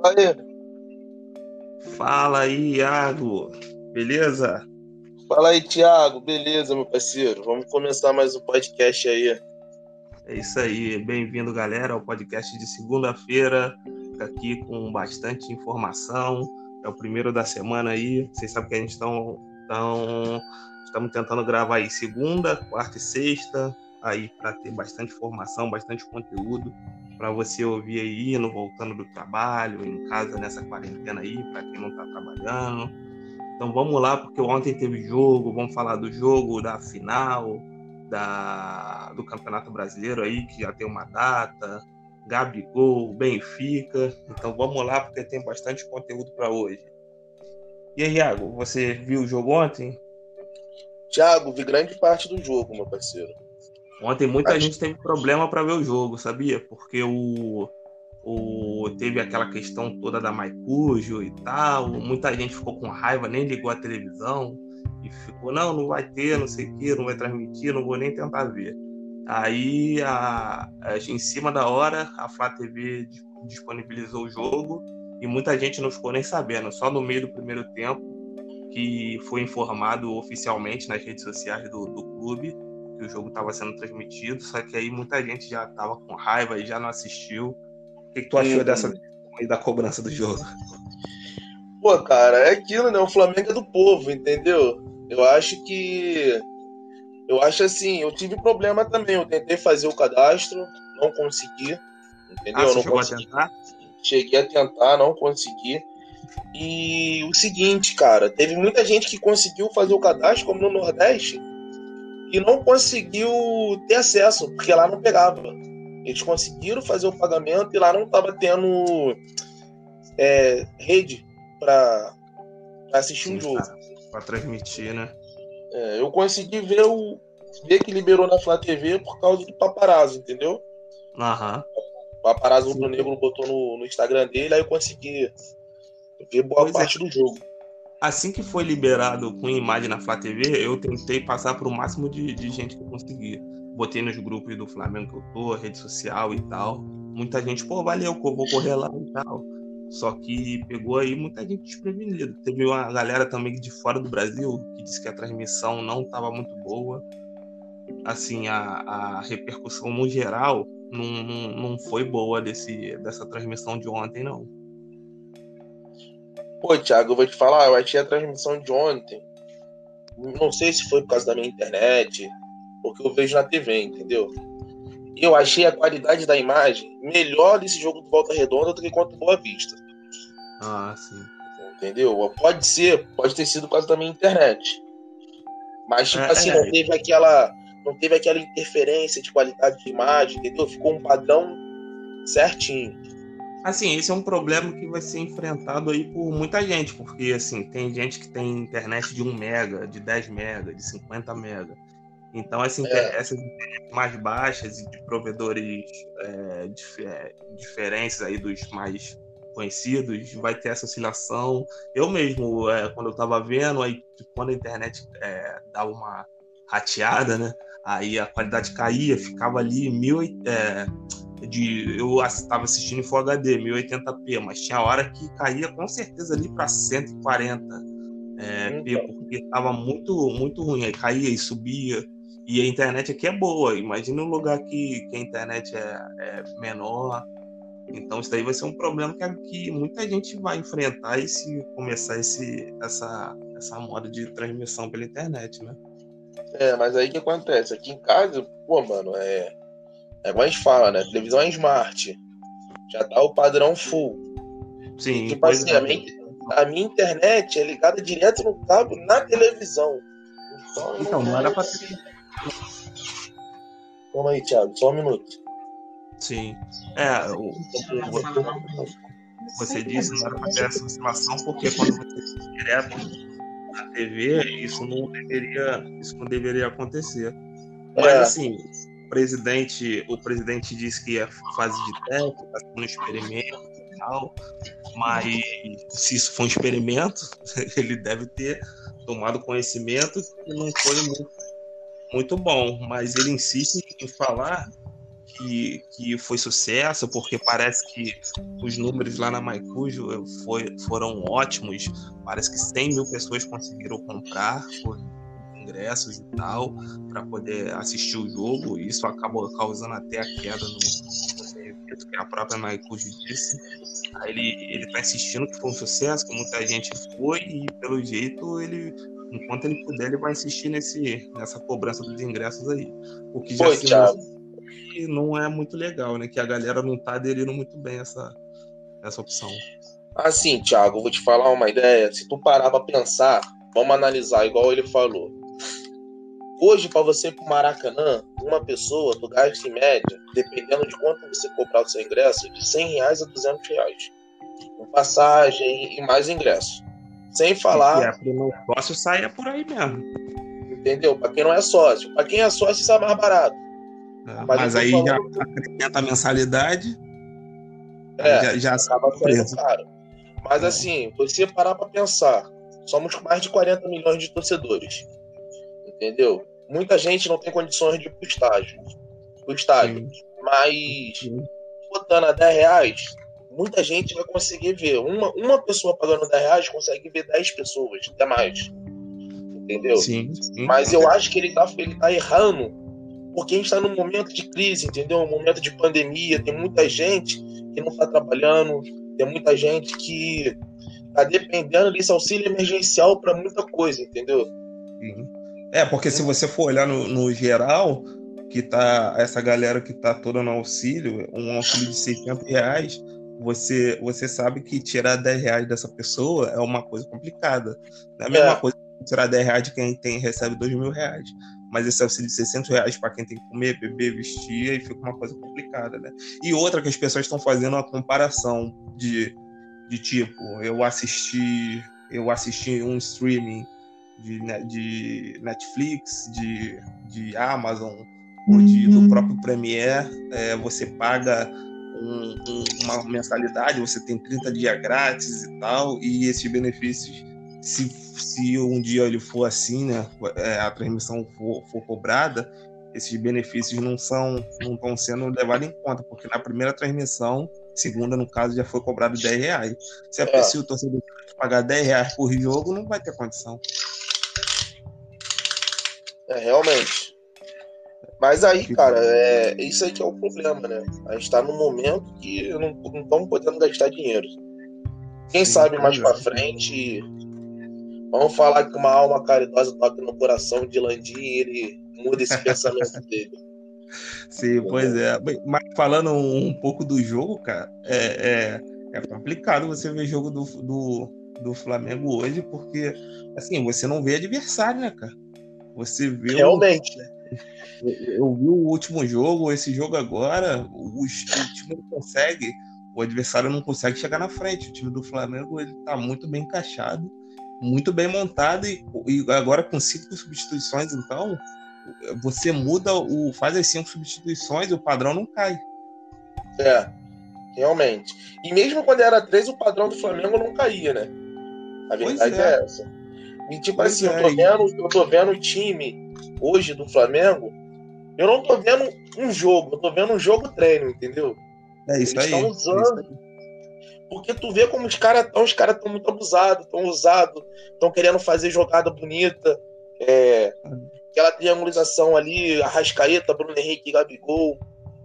Fala aí. Fala aí, Iago. Beleza? Fala aí, Thiago. Beleza, meu parceiro? Vamos começar mais um podcast aí. É isso aí. Bem-vindo, galera, ao podcast de segunda-feira. Aqui com bastante informação. É o primeiro da semana aí. Vocês sabem que a gente está estamos tentando gravar aí segunda, quarta e sexta, aí para ter bastante informação, bastante conteúdo para você ouvir aí indo, voltando do trabalho, em casa nessa quarentena aí, para quem não está trabalhando. Então vamos lá, porque ontem teve jogo, vamos falar do jogo, da final, da, do Campeonato Brasileiro aí, que já tem uma data, Gabigol, Benfica. Então vamos lá, porque tem bastante conteúdo para hoje. E aí, Iago, você viu o jogo ontem? Thiago, vi grande parte do jogo, meu parceiro. Ontem muita Acho... gente teve problema para ver o jogo, sabia? Porque o, o teve aquela questão toda da Maicujo e tal. Muita gente ficou com raiva, nem ligou a televisão e ficou, não, não vai ter, não sei o que, não vai transmitir, não vou nem tentar ver. Aí, a, a, em cima da hora, a Flá TV disponibilizou o jogo e muita gente não ficou nem sabendo. Só no meio do primeiro tempo que foi informado oficialmente nas redes sociais do, do clube que o jogo estava sendo transmitido, só que aí muita gente já estava com raiva e já não assistiu. O que, que tu achou dessa da cobrança do jogo? Pô, cara, é aquilo, né? O Flamengo é do povo, entendeu? Eu acho que. Eu acho assim, eu tive problema também. Eu tentei fazer o cadastro, não consegui. Entendeu? Ah, não consegui. A Cheguei a tentar, não consegui. E o seguinte, cara, teve muita gente que conseguiu fazer o cadastro, como no Nordeste, e não conseguiu ter acesso, porque lá não pegava. Eles conseguiram fazer o pagamento e lá não estava tendo é, rede para assistir Sim, um jogo. Para transmitir, né? É, eu consegui ver o ver que liberou na Flá TV por causa do paparazzo, entendeu? Aham. O paparazzo do negro botou no, no, Instagram dele, aí eu consegui ver boa pois é. parte é. do jogo assim que foi liberado com imagem na Flá TV, eu tentei passar para o máximo de, de, gente que eu consegui. Botei nos grupos do Flamengo que eu tô, rede social e tal. Muita gente, pô, valeu, vou correr lá e tal. Só que pegou aí muita gente desprevenida. Teve uma galera também de fora do Brasil que disse que a transmissão não estava muito boa. Assim, a, a repercussão no geral não, não, não foi boa desse, dessa transmissão de ontem, não. Pô, Thiago, eu vou te falar, eu achei a transmissão de ontem. Não sei se foi por causa da minha internet, porque eu vejo na TV, entendeu? Eu achei a qualidade da imagem melhor desse jogo do Volta Redonda do que contra o Boa Vista. Ah, sim. Entendeu? Pode ser, pode ter sido por causa da minha internet. Mas, tipo é, assim, é. não teve aquela. Não teve aquela interferência de qualidade de imagem, entendeu? Ficou um padrão certinho. Assim, esse é um problema que vai ser enfrentado aí por muita gente, porque assim, tem gente que tem internet de 1 mega, de 10 mega, de 50 mega. Então, assim, é. essas mais baixas e de provedores é, dif é, diferentes aí dos mais conhecidos, vai ter essa oscilação. Eu mesmo, é, quando eu estava vendo, aí quando a internet é, dava uma rateada, né? Aí a qualidade caía, ficava ali mil, é, de eu estava assistindo em Full HD 1080p, mas tinha hora que caía com certeza ali para 140 é, p, porque estava muito muito ruim, aí caía e subia. E a internet aqui é boa. Imagina um lugar que, que a internet é, é menor. Então isso daí vai ser um problema que, que muita gente vai enfrentar e se começar esse, essa, essa moda de transmissão pela internet, né? É, mas aí o que acontece? Aqui em casa, pô, mano, é é como a gente fala, né? Televisão é smart. Já tá o padrão full. Sim. E, tipo assim, é. a, minha, a minha internet é ligada direto no cabo na televisão. Então, então não, era pra ter. Calma aí, Thiago, só um minuto. Sim. É, o, você disse, não era pra ter essa oscilação, porque quando você direto na TV, isso não deveria, isso não deveria acontecer. Mas é. assim, presidente, o presidente disse que ia fase de teste, está sendo um experimento e tal, mas se isso for um experimento, ele deve ter tomado conhecimento que não foi muito, muito bom, mas ele insiste em falar que, que foi sucesso, porque parece que os números lá na Maicujo foi, foram ótimos. Parece que 100 mil pessoas conseguiram comprar por ingressos e tal, para poder assistir o jogo. Isso acabou causando até a queda no, que a própria Maicujo disse. Aí ele, ele tá insistindo que foi um sucesso, que muita gente foi, e pelo jeito ele enquanto ele puder, ele vai insistir nesse, nessa cobrança dos ingressos aí. O que já Foi, se não é muito legal, né? Que a galera não tá aderindo muito bem essa, essa opção. Assim, Thiago, vou te falar uma ideia. Se tu parar pra pensar, vamos analisar, igual ele falou. Hoje, para você ir pro Maracanã, uma pessoa, tu gasta em média, dependendo de quanto você comprar o seu ingresso, de 100 reais a 200 reais. Com passagem e mais ingresso. Sem falar. E é, o negócio saia por aí mesmo. Entendeu? Para quem não é sócio. Para quem é sócio, isso é mais barato. É, mas, mas aí falando... já acrescenta a mensalidade. É, já, já acaba sendo caro. Mas é. assim, você parar para pensar, somos mais de 40 milhões de torcedores. Entendeu? Muita gente não tem condições de ir pro estádio. Pro estádio. Sim. Mas Sim. botando a 10 reais, muita gente vai conseguir ver. Uma, uma pessoa pagando 10 reais consegue ver 10 pessoas, até mais. Entendeu? Sim, sim. Mas eu acho que ele tá, ele tá errando, porque a gente tá num momento de crise, entendeu? Um momento de pandemia, tem muita gente que não tá trabalhando, tem muita gente que tá dependendo desse auxílio emergencial para muita coisa, entendeu? É, porque se você for olhar no, no geral, que tá essa galera que tá toda no auxílio, um auxílio de 600 reais, você, você sabe que tirar 10 reais dessa pessoa é uma coisa complicada. Não é a mesma é. coisa que tirar 10 reais de quem tem, recebe 2 mil reais. Mas esse auxílio de 600 reais para quem tem que comer, beber, vestir, aí fica uma coisa complicada, né? E outra que as pessoas estão fazendo uma comparação de, de tipo, eu assisti, eu assisti um streaming de, de Netflix, de, de Amazon, ou de, do uhum. próprio Premiere, é, você paga um, um, uma mensalidade, você tem 30 dias grátis e tal, e esses benefícios, se, se um dia ele for assim, né, é, a transmissão for, for cobrada, esses benefícios não são não estão sendo levados em conta, porque na primeira transmissão, segunda no caso, já foi cobrado 10 reais. Se a é. pessoa, o torcedor pagar 10 reais por jogo, não vai ter condição. É, realmente. Mas aí, cara, é isso aí que é o problema, né? A gente tá num momento que não estamos podendo gastar dinheiro. Quem Sim, sabe mais pra frente, vamos falar que uma alma caridosa toca no coração de Landim e ele muda esse pensamento dele. Sim, pois é. Mas falando um pouco do jogo, cara, é, é, é complicado você ver jogo do, do, do Flamengo hoje, porque, assim, você não vê adversário, né, cara? Você vê. Realmente, o... né? Eu vi o último jogo, esse jogo agora, o, o time não consegue, o adversário não consegue chegar na frente. O time do Flamengo ele tá muito bem encaixado, muito bem montado e, e agora com cinco substituições, então você muda o faz as cinco substituições, o padrão não cai. É, realmente. E mesmo quando era três, o padrão do Flamengo não caía, né? A verdade é. é. essa. E tipo assim, é. eu, tô vendo, eu tô vendo o time hoje do Flamengo eu não tô vendo um jogo, eu tô vendo um jogo treino, entendeu? É isso Eles aí. Estão usando. É porque tu vê como os caras estão, os caras estão muito abusados, estão usados, estão querendo fazer jogada bonita. É, aquela triangulização ali, Arrascaeta, Bruno Henrique Gabigol.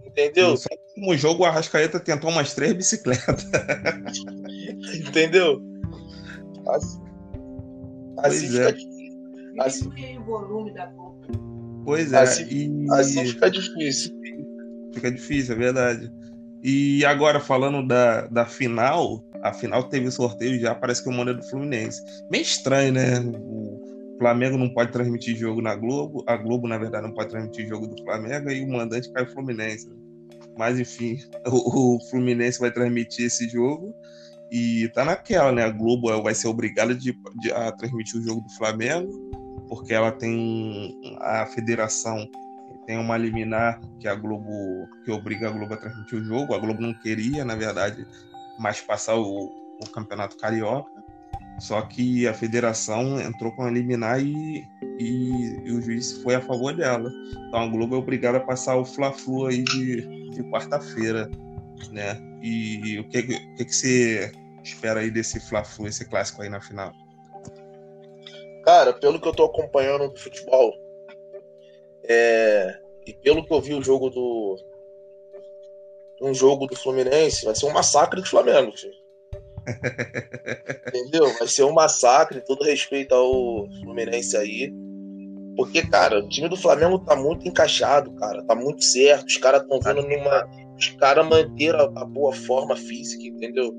Entendeu? No jogo, o Arrascaeta tentou umas três bicicletas. entendeu? Assim, assim fica é. Assim, o volume da Pois é. Assim, e... assim fica difícil. Fica difícil, é verdade. E agora, falando da, da final, a final teve sorteio já, parece que o mando é do Fluminense. Meio estranho, né? O Flamengo não pode transmitir jogo na Globo, a Globo, na verdade, não pode transmitir jogo do Flamengo e o mandante cai o Fluminense. Mas, enfim, o, o Fluminense vai transmitir esse jogo e tá naquela, né? A Globo vai ser obrigada de, de, a transmitir o jogo do Flamengo porque ela tem a federação tem uma liminar que a Globo que obriga a Globo a transmitir o jogo. A Globo não queria, na verdade, mais passar o, o campeonato carioca. Só que a federação entrou com a liminar e, e, e, o juiz foi a favor dela. Então a Globo é obrigada a passar o Fla-Flu aí de, de quarta-feira, né? E, o que, o que, que você espera aí desse Fla-Flu, esse clássico aí na final? Cara, pelo que eu tô acompanhando do futebol, é, e pelo que eu vi o jogo do. Um jogo do Fluminense, vai ser um massacre do Flamengo, filho. Entendeu? Vai ser um massacre, todo respeito ao Fluminense aí. Porque, cara, o time do Flamengo tá muito encaixado, cara. Tá muito certo. Os caras estão vindo numa. Os caras manter a, a, boa forma física, entendeu?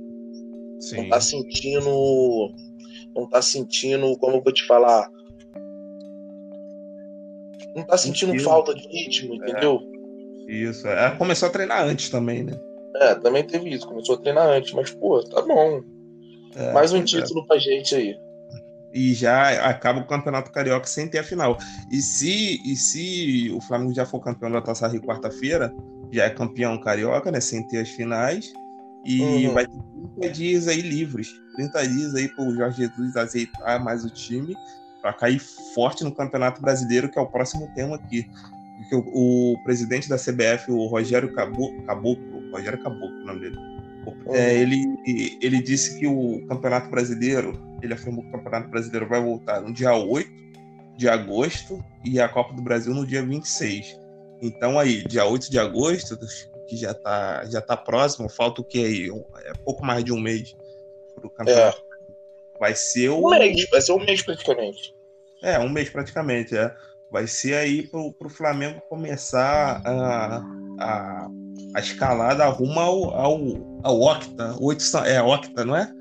Sim. Não tá sentindo. Não tá sentindo, como eu vou te falar? Não tá sentindo falta de ritmo, é. entendeu? É. Isso. Ela começou a treinar antes também, né? É, também teve isso. Começou a treinar antes, mas, pô, tá bom. É, Mais um é. título é. pra gente aí. E já acaba o Campeonato Carioca sem ter a final. E se, e se o Flamengo já for campeão da Taça Rio quarta-feira, já é campeão carioca, né? Sem ter as finais. E uhum. vai ter 30 dias aí livres. 30 dias aí pro Jorge Jesus azeitar mais o time para cair forte no Campeonato Brasileiro, que é o próximo tema aqui. Porque o, o presidente da CBF, o Rogério Caboclo, Rogério Caboclo, o nome dele, é, ele, ele disse que o Campeonato Brasileiro, ele afirmou que o Campeonato Brasileiro vai voltar no dia 8 de agosto e a Copa do Brasil no dia 26. Então aí, dia 8 de agosto, que já está já tá próximo, falta o que aí? É pouco mais de um mês para o campeonato. É. Vai ser o... Um mês, vai ser um mês praticamente. É, um mês praticamente, é. Vai ser aí para o Flamengo começar a, a, a escalada rumo ao, ao, ao Octa. Oito, é Octa, não é?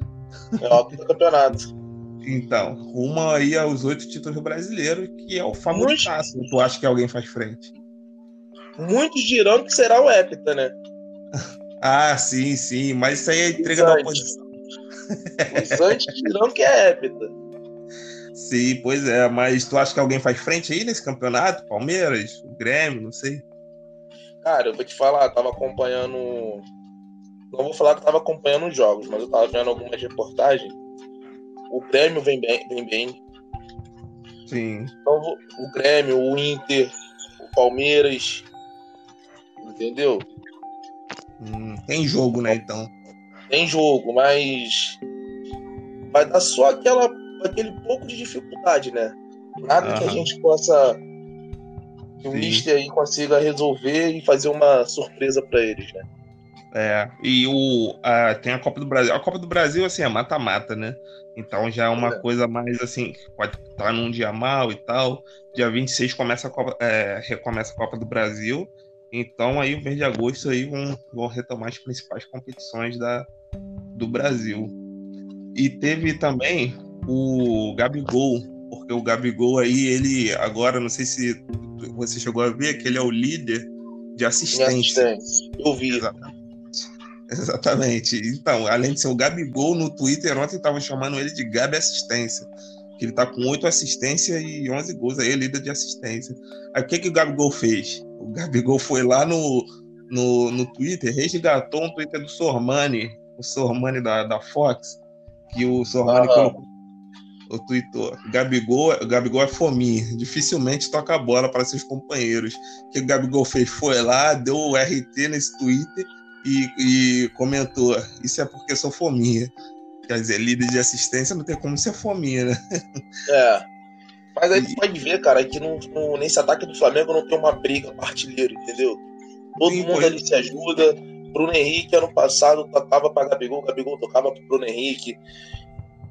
É Octa Campeonato. Então, rumo aí aos oito títulos brasileiros, que é o famoso passo. Tu acha que alguém faz frente? Muitos dirão que será o Hepta, né? ah, sim, sim. Mas isso aí é entrega da oposição. Os antes dirão que é Hepta. Sim, pois é. Mas tu acha que alguém faz frente aí nesse campeonato? Palmeiras, o Grêmio, não sei. Cara, eu vou te falar, eu tava acompanhando. Não vou falar que eu tava acompanhando os jogos, mas eu tava vendo algumas reportagens. O Grêmio vem bem. Vem bem. Sim. Então, o Grêmio, o Inter, o Palmeiras. Entendeu? Hum, tem jogo, né, então? Tem jogo, mas. Vai dar só aquela, aquele pouco de dificuldade, né? Nada que a gente possa que o Mister aí consiga resolver e fazer uma surpresa para eles, né? É, e o, a, tem a Copa do Brasil. A Copa do Brasil, assim, é mata-mata, né? Então já é uma é. coisa mais assim, pode estar num dia mal e tal. Dia 26 começa a Copa, é, recomeça a Copa do Brasil. Então aí o mês de agosto aí vão, vão retomar as principais competições da, do Brasil. E teve também o Gabigol, porque o Gabigol aí, ele agora, não sei se você chegou a ver, que ele é o líder de assistência. Eu vi. Exatamente. Exatamente. Então, além de ser o Gabigol, no Twitter ontem estavam chamando ele de Gabi Assistência. Que ele tá com oito assistências e 11 gols. Aí é líder de assistência. Aí o que, que o Gabigol fez? O Gabigol foi lá no, no, no Twitter, resgatou um Twitter do Sormani, o Sormani da, da Fox, que o Sormani ah. colocou o tweetou, Gabigol, Gabigol é fominha, dificilmente toca a bola para seus companheiros. O que o Gabigol fez? Foi lá, deu o RT nesse Twitter e, e comentou: Isso é porque sou fominha. Quer dizer, líder de assistência não tem como ser fominha, né? É. Mas aí tu pode ver, cara, que no, no, nesse ataque do Flamengo não tem uma briga partilheiro, entendeu? Todo Sim, mundo ali se ajuda. Bruno Henrique, ano passado, tocava para Gabigol, Gabigol tocava para Bruno Henrique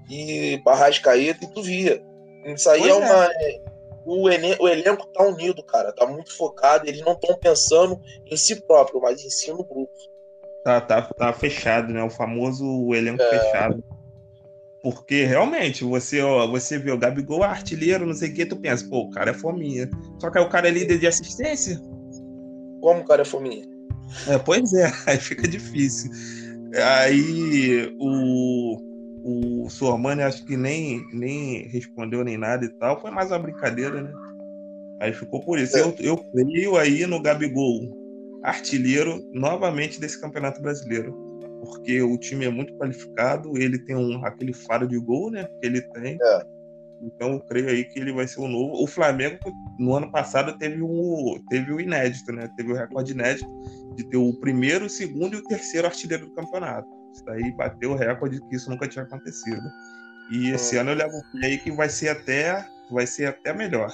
e Barrascaeta, e tu via. Isso aí é, é uma. O, elen o elenco tá unido, cara. Tá muito focado. Eles não estão pensando em si próprio, mas em si no grupo. Tá, tá, tá fechado, né? O famoso elenco é... fechado. Porque realmente, você, ó, você vê o Gabigol artilheiro, não sei o que, tu pensa, pô, o cara é fominha. Só que aí o cara é líder de assistência. Como o cara é fominha? É, pois é, aí fica difícil. Aí o, o Sormani acho que nem, nem respondeu nem nada e tal. Foi mais uma brincadeira, né? Aí ficou por isso. É. Eu, eu creio aí no Gabigol, artilheiro novamente desse Campeonato Brasileiro. porque o time é muito qualificado, ele tem um, aquele faro de gol, né? Que ele tem. É. Então eu creio aí que ele vai ser o novo. O Flamengo, no ano passado, teve o, teve o inédito, né? Teve o recorde inédito de ter o primeiro, o segundo e o terceiro artilheiro do campeonato. Isso daí bateu o recorde que isso nunca tinha acontecido. E esse é. ano eu levo aí que vai ser até vai ser até melhor.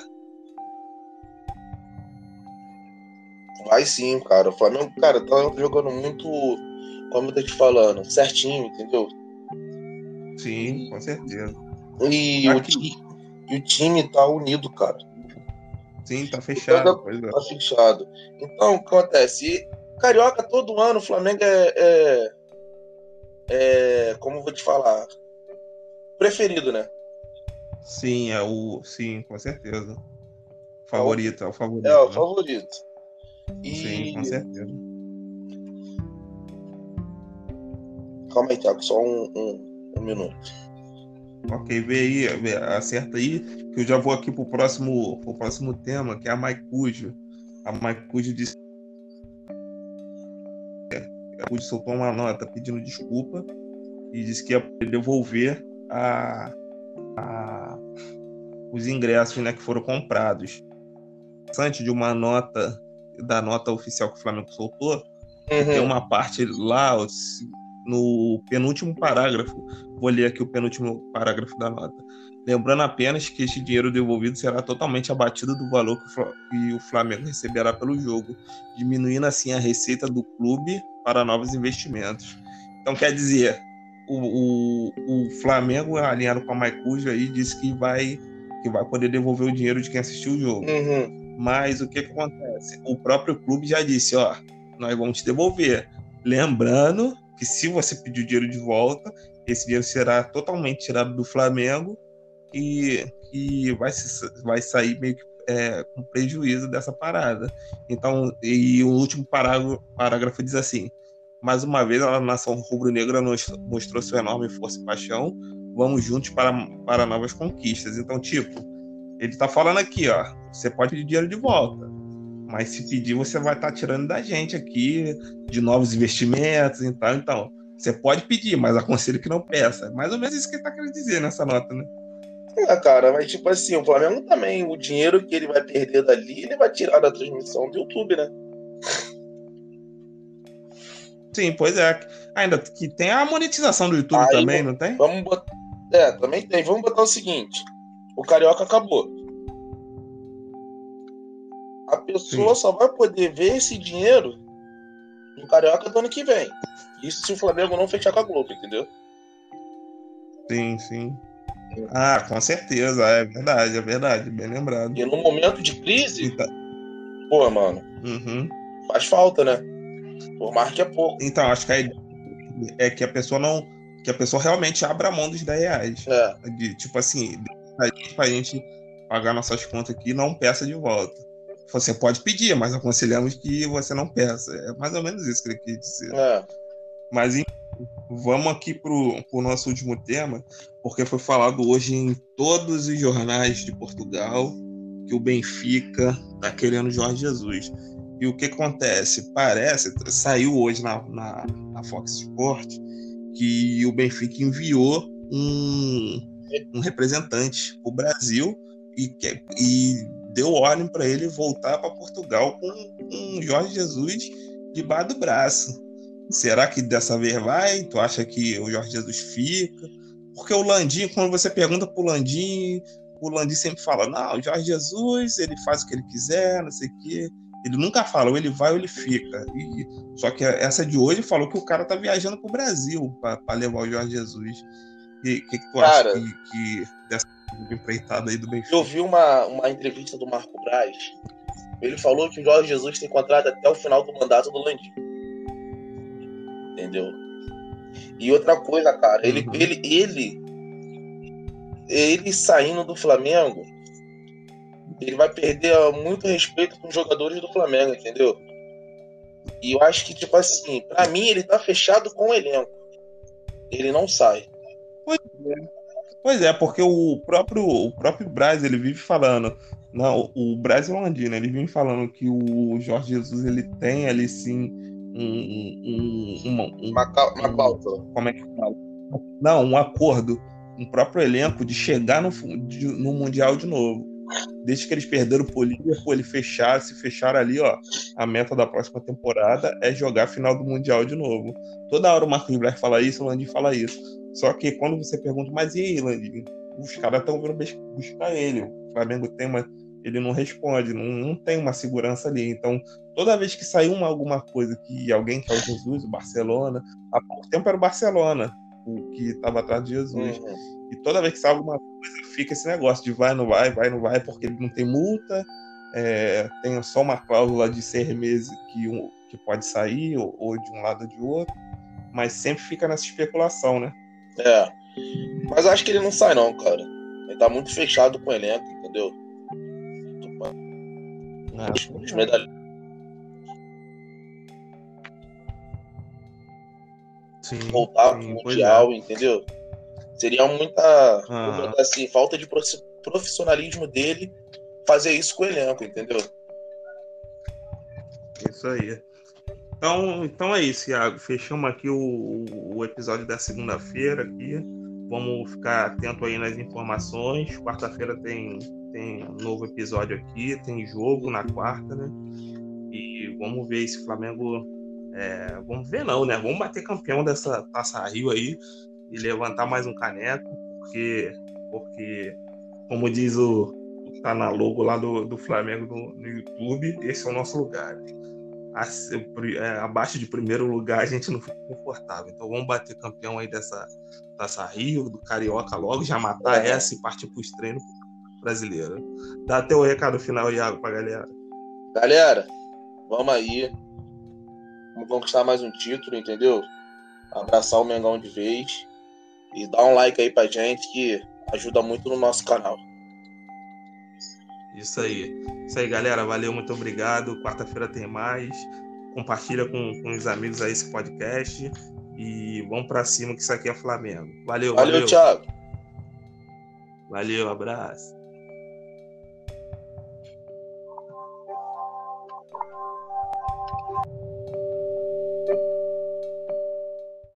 Vai sim, cara. O Flamengo, cara, tá jogando muito, como eu tô te falando, certinho, entendeu? Sim, com certeza. E, o, e o time tá unido, cara. Sim, tá fechado. Tá, tá fechado. Então, o que acontece? Carioca, todo ano, o Flamengo é, é, é. Como vou te falar? Preferido, né? Sim, é o. Sim, com certeza. Favorito, é o favorito. É, o né? favorito. E... Sim, com certeza. Calma aí, Thiago, só um, um, um minuto. Ok, vê aí, vê, acerta aí, que eu já vou aqui pro próximo, pro próximo tema, que é a Maicujo. A Maicujo disse. A Maicujo soltou uma nota pedindo desculpa e disse que ia devolver a, a, os ingressos né, que foram comprados. Antes de uma nota, da nota oficial que o Flamengo soltou, uhum. tem uma parte lá, no penúltimo parágrafo, vou ler aqui o penúltimo parágrafo da nota. Lembrando apenas que este dinheiro devolvido será totalmente abatido do valor que o Flamengo receberá pelo jogo, diminuindo assim a receita do clube para novos investimentos. Então, quer dizer, o, o, o Flamengo, alinhado com a Maicujo, aí, disse que vai, que vai poder devolver o dinheiro de quem assistiu o jogo. Uhum. Mas o que, acontece? O próprio clube já disse: ó, nós vamos te devolver. Lembrando que se você pedir o dinheiro de volta, esse dinheiro será totalmente tirado do Flamengo e, e vai, se, vai sair meio que é, com prejuízo dessa parada. Então, e o último parágrafo, parágrafo diz assim: mais uma vez, a nação rubro-negra mostrou sua enorme força e paixão. Vamos juntos para, para novas conquistas. Então, tipo, ele está falando aqui, ó. Você pode pedir dinheiro de volta, mas se pedir, você vai estar tá tirando da gente aqui de novos investimentos e tal. Então, você pode pedir, mas aconselho que não peça. É mais ou menos isso que ele está querendo dizer nessa nota, né? É, cara, mas tipo assim, o Flamengo também, o dinheiro que ele vai perder dali, ele vai tirar da transmissão do YouTube, né? Sim, pois é. Ainda que tem a monetização do YouTube Aí, também, não tem? Vamos botar... É, também tem. Vamos botar o seguinte: o Carioca acabou. A pessoa Sim. só vai poder ver esse dinheiro no Carioca do ano que vem. Isso se o Flamengo não fechar com a Globo, entendeu? Sim, sim. Ah, com certeza, é verdade, é verdade, bem lembrado. E no momento de crise, tá... pô, mano, uhum. faz falta, né? Por mais que é pouco. Então, acho que a ideia é que a pessoa não. Que a pessoa realmente abra mão dos 10 reais. É. De, tipo assim, pra gente pagar nossas contas aqui, não peça de volta. Você pode pedir, mas aconselhamos que você não peça. É mais ou menos isso que ele quis dizer. É. Mas vamos aqui pro, pro nosso último tema, porque foi falado hoje em todos os jornais de Portugal que o Benfica tá querendo Jorge Jesus. E o que acontece? Parece, saiu hoje na, na, na Fox Sport que o Benfica enviou um, um representante para o Brasil e, e deu ordem para ele voltar para Portugal com um Jorge Jesus debaixo do braço. Será que dessa vez vai? Tu acha que o Jorge Jesus fica? Porque o Landim, quando você pergunta pro Landim, o Landim sempre fala: não, o Jorge Jesus, ele faz o que ele quiser, não sei o quê. Ele nunca fala, ou ele vai ou ele fica. E, só que essa de hoje falou que o cara tá viajando pro Brasil para levar o Jorge Jesus. O que, que, tu cara, acha que, que dessa empreitada aí do Benfica? Eu vi uma, uma entrevista do Marco Braz. Ele falou que o Jorge Jesus tem contrato até o final do mandato do Landim. Entendeu? E outra coisa, cara, ele, uhum. ele, ele, ele saindo do Flamengo, ele vai perder muito respeito com os jogadores do Flamengo, entendeu? E eu acho que, tipo assim, pra mim ele tá fechado com o elenco. Ele não sai. Pois é. Porque o próprio, o próprio Braz, ele vive falando. Não, o Braz é um andino, ele vive falando que o Jorge Jesus ele tem ali sim um, um, uma, um, uma, uma cláusula. Como é que fala? Não, um acordo, um próprio elenco de chegar no, de, no Mundial de novo. Desde que eles perderam o Liverpool, ele fechar, se fechar ali, ó, a meta da próxima temporada é jogar a final do Mundial de novo. Toda hora o Marcos Blair fala isso, o Landim fala isso. Só que quando você pergunta, mas e aí, Landim? Os caras estão vindo buscar ele. O Flamengo tem uma. Ele não responde, não, não tem uma segurança ali. Então, toda vez que saiu uma, alguma coisa que alguém quer o Jesus, o Barcelona, há pouco tempo era o Barcelona o que estava atrás de Jesus. Uhum. E toda vez que sai alguma coisa, fica esse negócio de vai, não vai, vai, não vai, porque ele não tem multa, é, tem só uma cláusula de seis meses que, um, que pode sair, ou, ou de um lado ou de outro, mas sempre fica nessa especulação, né? É. Mas acho que ele não sai, não, cara. Ele tá muito fechado com o elenco, entendeu? Ah, os, os medalhões voltar pro Mundial, é. entendeu? Seria muita, uhum. assim, falta de profissionalismo dele fazer isso com o elenco, entendeu? Isso aí. Então, então é isso, Iago. Fechamos aqui o, o episódio da segunda-feira aqui. Vamos ficar atento aí nas informações. Quarta-feira tem, tem um novo episódio aqui, tem jogo na quarta, né? E vamos ver se o Flamengo é, vamos ver não, né? Vamos bater campeão dessa Taça Rio aí e levantar mais um caneco, porque, porque como diz o tá na logo lá do, do Flamengo no, no YouTube, esse é o nosso lugar. É, abaixo de primeiro lugar a gente não fica confortável. Então vamos bater campeão aí dessa Taça Rio, do Carioca logo, já matar essa e partir para os treinos. Dá até o recado final, Iago, pra galera. Galera, vamos aí conquistar mais um título, entendeu? Abraçar o Mengão de vez. E dar um like aí pra gente que ajuda muito no nosso canal. Isso aí. Isso aí, galera. Valeu, muito obrigado. Quarta-feira tem mais. Compartilha com, com os amigos aí esse podcast. E vamos para cima que isso aqui é Flamengo. Valeu, valeu. Valeu, Thiago. Valeu, abraço.